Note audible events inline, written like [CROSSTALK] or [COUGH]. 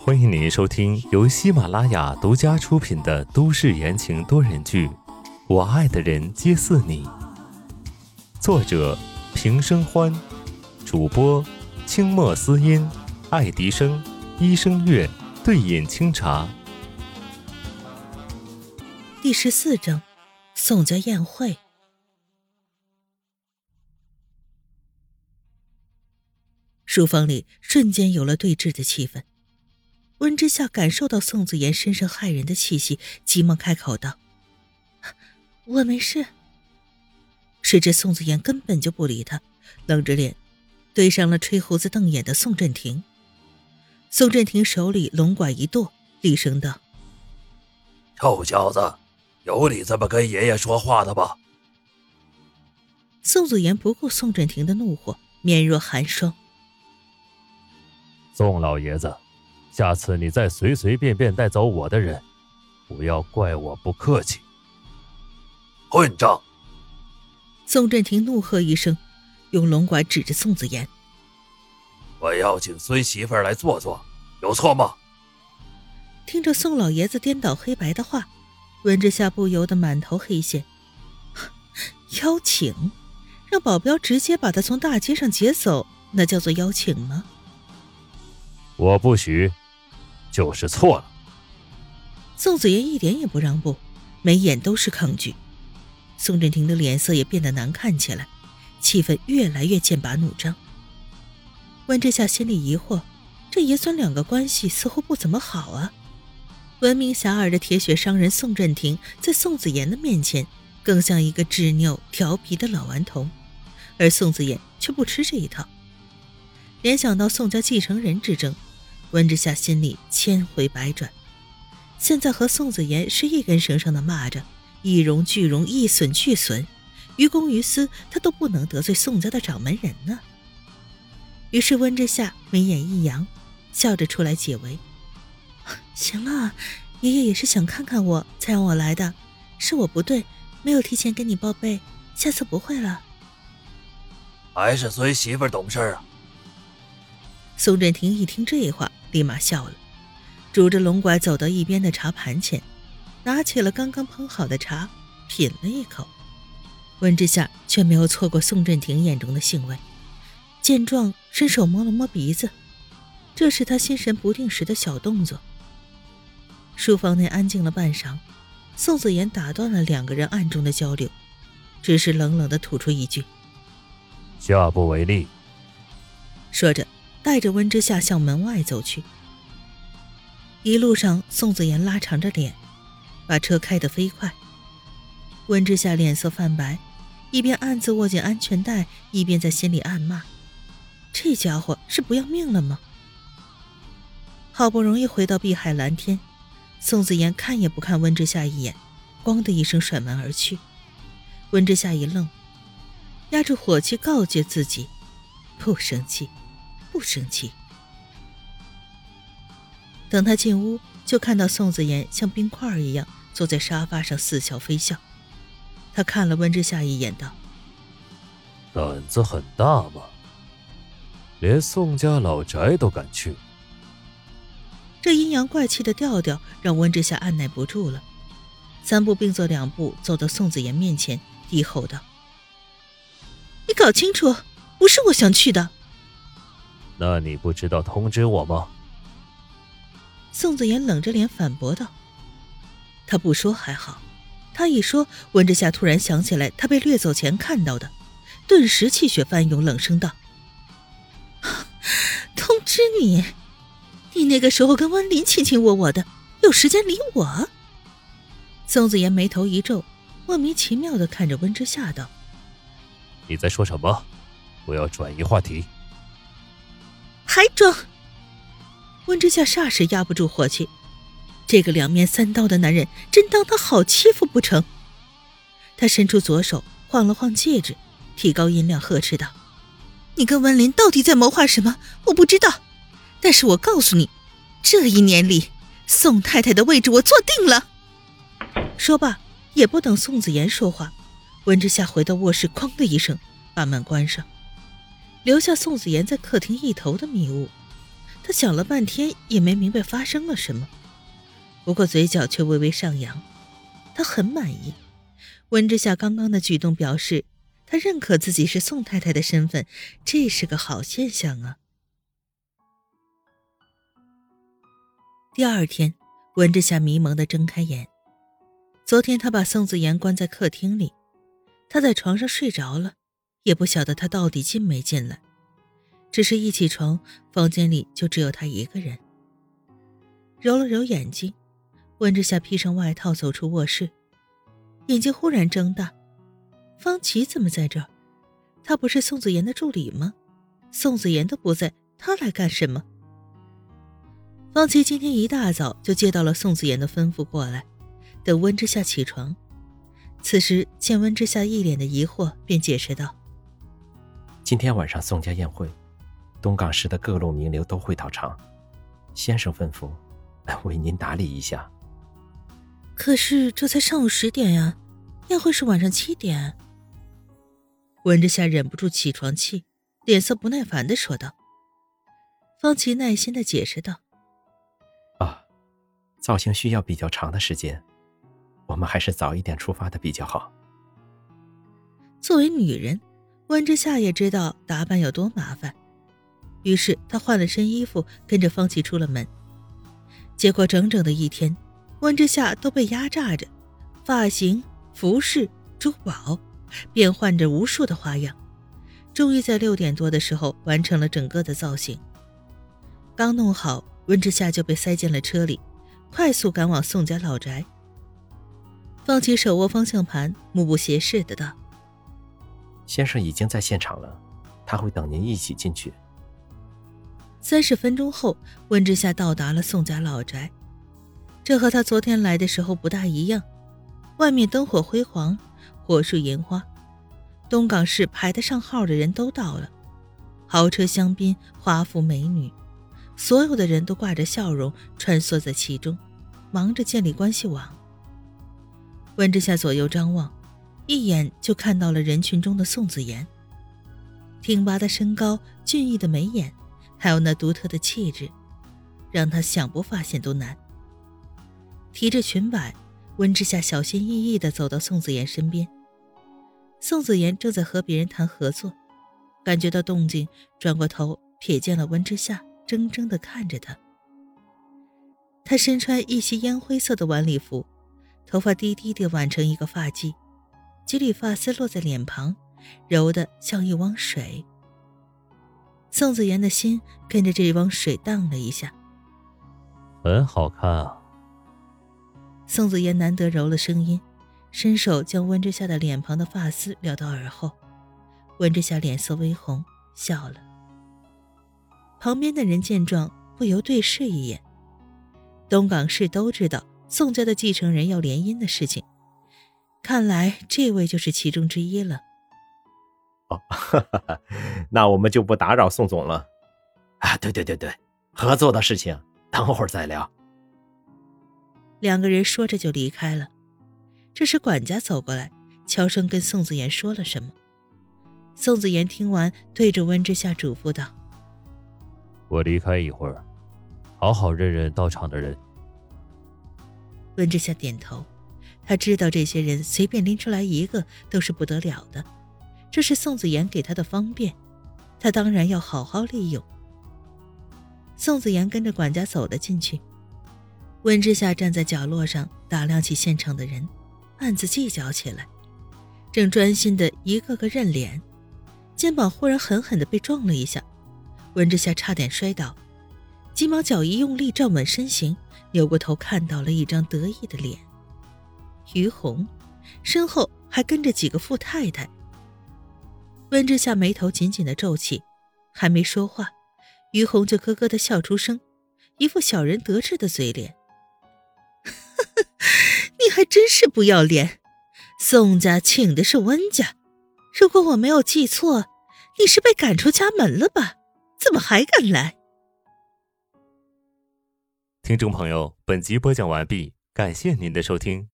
欢迎您收听由喜马拉雅独家出品的都市言情多人剧《我爱的人皆似你》，作者平生欢，主播清墨思音、爱迪生、医生月、对饮清茶。第十四章，宋家宴会。书房里瞬间有了对峙的气氛。温之夏感受到宋子言身上骇人的气息，急忙开口道：“我没事。”谁知宋子言根本就不理他，冷着脸对上了吹胡子瞪眼的宋振廷。宋振廷手里龙拐一剁，厉声道：“臭小子，有你这么跟爷爷说话的吗？”宋子言不顾宋振廷的怒火，面若寒霜：“宋老爷子。”下次你再随随便便带走我的人，不要怪我不客气。混账！宋振廷怒喝一声，用龙拐指着宋子言：“我要请孙媳妇来坐坐，有错吗？”听着宋老爷子颠倒黑白的话，温之夏不由得满头黑线。[GASPS] 邀请？让保镖直接把他从大街上劫走，那叫做邀请吗？我不许。就是错了。宋子言一点也不让步，眉眼都是抗拒。宋振廷的脸色也变得难看起来，气氛越来越剑拔弩张。温之夏心里疑惑，这爷孙两个关系似乎不怎么好啊。闻名遐迩的铁血商人宋振廷，在宋子言的面前，更像一个执拗调皮的老顽童，而宋子言却不吃这一套。联想到宋家继承人之争。温之夏心里千回百转，现在和宋子言是一根绳上的蚂蚱，一荣俱荣，一损俱损，于公于私，他都不能得罪宋家的掌门人呢。于是温之夏眉眼一扬，笑着出来解围：“行了，爷爷也是想看看我才让我来的，是我不对，没有提前跟你报备，下次不会了。”还是孙媳妇懂事啊。宋振廷一听这话。立马笑了，拄着龙拐走到一边的茶盘前，拿起了刚刚烹好的茶，品了一口。温之下却没有错过宋振廷眼中的兴味，见状伸手摸了摸鼻子，这是他心神不定时的小动作。书房内安静了半晌，宋子言打断了两个人暗中的交流，只是冷冷的吐出一句：“下不为例。”说着。带着温之夏向门外走去。一路上，宋子言拉长着脸，把车开得飞快。温之夏脸色泛白，一边暗自握紧安全带，一边在心里暗骂：“这家伙是不要命了吗？”好不容易回到碧海蓝天，宋子言看也不看温之夏一眼，咣的一声甩门而去。温之夏一愣，压住火气告诫自己：“不生气。”不生气。等他进屋，就看到宋子妍像冰块一样坐在沙发上似笑非笑。他看了温之夏一眼，道：“胆子很大吗？连宋家老宅都敢去？”这阴阳怪气的调调让温之夏按耐不住了，三步并作两步走到宋子妍面前，低吼道：“你搞清楚，不是我想去的。”那你不知道通知我吗？宋子妍冷着脸反驳道：“他不说还好，他一说，温之夏突然想起来他被掠走前看到的，顿时气血翻涌，冷声道：[LAUGHS] 通知你？你那个时候跟温林卿卿我我的，有时间理我？”宋子妍眉头一皱，莫名其妙的看着温之夏道：“你在说什么？我要转移话题。”还装？温之夏霎时压不住火气，这个两面三刀的男人真当他好欺负不成？他伸出左手晃了晃戒指，提高音量呵斥道：“你跟温林到底在谋划什么？我不知道，但是我告诉你，这一年里，宋太太的位置我坐定了。”说罢，也不等宋子言说话，温之夏回到卧室，哐的一声把门关上。留下宋子言在客厅一头的迷雾，他想了半天也没明白发生了什么，不过嘴角却微微上扬。他很满意，温之夏刚刚的举动表示他认可自己是宋太太的身份，这是个好现象啊。第二天，温之夏迷蒙的睁开眼。昨天他把宋子言关在客厅里，他在床上睡着了，也不晓得他到底进没进来。只是一起床，房间里就只有他一个人。揉了揉眼睛，温之夏披上外套走出卧室，眼睛忽然睁大：方琦怎么在这儿？他不是宋子妍的助理吗？宋子妍都不在，他来干什么？方琦今天一大早就接到了宋子妍的吩咐过来，等温之夏起床。此时见温之夏一脸的疑惑，便解释道：“今天晚上宋家宴会，东港市的各路名流都会到场，先生吩咐 [LAUGHS] 为您打理一下。”可是这才上午十点呀，宴会是晚上七点。闻着下忍不住起床气，脸色不耐烦的说道。方琦耐心的解释道。啊造型需要比较长的时间，我们还是早一点出发的比较好。作为女人，温之夏也知道打扮有多麻烦，于是她换了身衣服，跟着方琦出了门。结果整整的一天，温之夏都被压榨着，发型、服饰、珠宝，变换着无数的花样，终于在六点多的时候完成了整个的造型。刚弄好，温之夏就被塞进了车里。快速赶往宋家老宅。方琦手握方向盘，目不斜视的道：“先生已经在现场了，他会等您一起进去。”三十分钟后，温之夏到达了宋家老宅。这和他昨天来的时候不大一样，外面灯火辉煌，火树银花，东港市排得上号的人都到了，豪车香槟，华服美女。所有的人都挂着笑容穿梭在其中，忙着建立关系网。温之夏左右张望，一眼就看到了人群中的宋子言。挺拔的身高、俊逸的眉眼，还有那独特的气质，让他想不发现都难。提着裙摆，温之夏小心翼翼地走到宋子言身边。宋子言正在和别人谈合作，感觉到动静，转过头瞥见了温之夏。怔怔的看着他，他身穿一袭烟灰色的晚礼服，头发低低的挽成一个发髻，几缕发丝落在脸庞，柔的像一汪水。宋子妍的心跟着这汪水荡了一下，很好看啊。宋子妍难得柔了声音，伸手将温之夏的脸庞的发丝撩到耳后，温之夏脸色微红，笑了。旁边的人见状，不由对视一眼。东港市都知道宋家的继承人要联姻的事情，看来这位就是其中之一了。哦，[LAUGHS] 那我们就不打扰宋总了。啊，对对对对，合作的事情等会儿再聊。两个人说着就离开了。这时管家走过来，悄声跟宋子言说了什么。宋子言听完，对着温之夏嘱咐道。我离开一会儿，好好认认到场的人。温之夏点头，他知道这些人随便拎出来一个都是不得了的，这是宋子言给他的方便，他当然要好好利用。宋子言跟着管家走了进去，温之夏站在角落上打量起现场的人，暗自计较起来，正专心的一个个认脸，肩膀忽然狠狠的被撞了一下。温之夏差点摔倒，急忙脚一用力站稳身形，扭过头看到了一张得意的脸，于红，身后还跟着几个富太太。温之夏眉头紧紧的皱起，还没说话，于红就咯咯的笑出声，一副小人得志的嘴脸。[LAUGHS] 你还真是不要脸！宋家请的是温家，如果我没有记错，你是被赶出家门了吧？怎么还敢来？听众朋友，本集播讲完毕，感谢您的收听。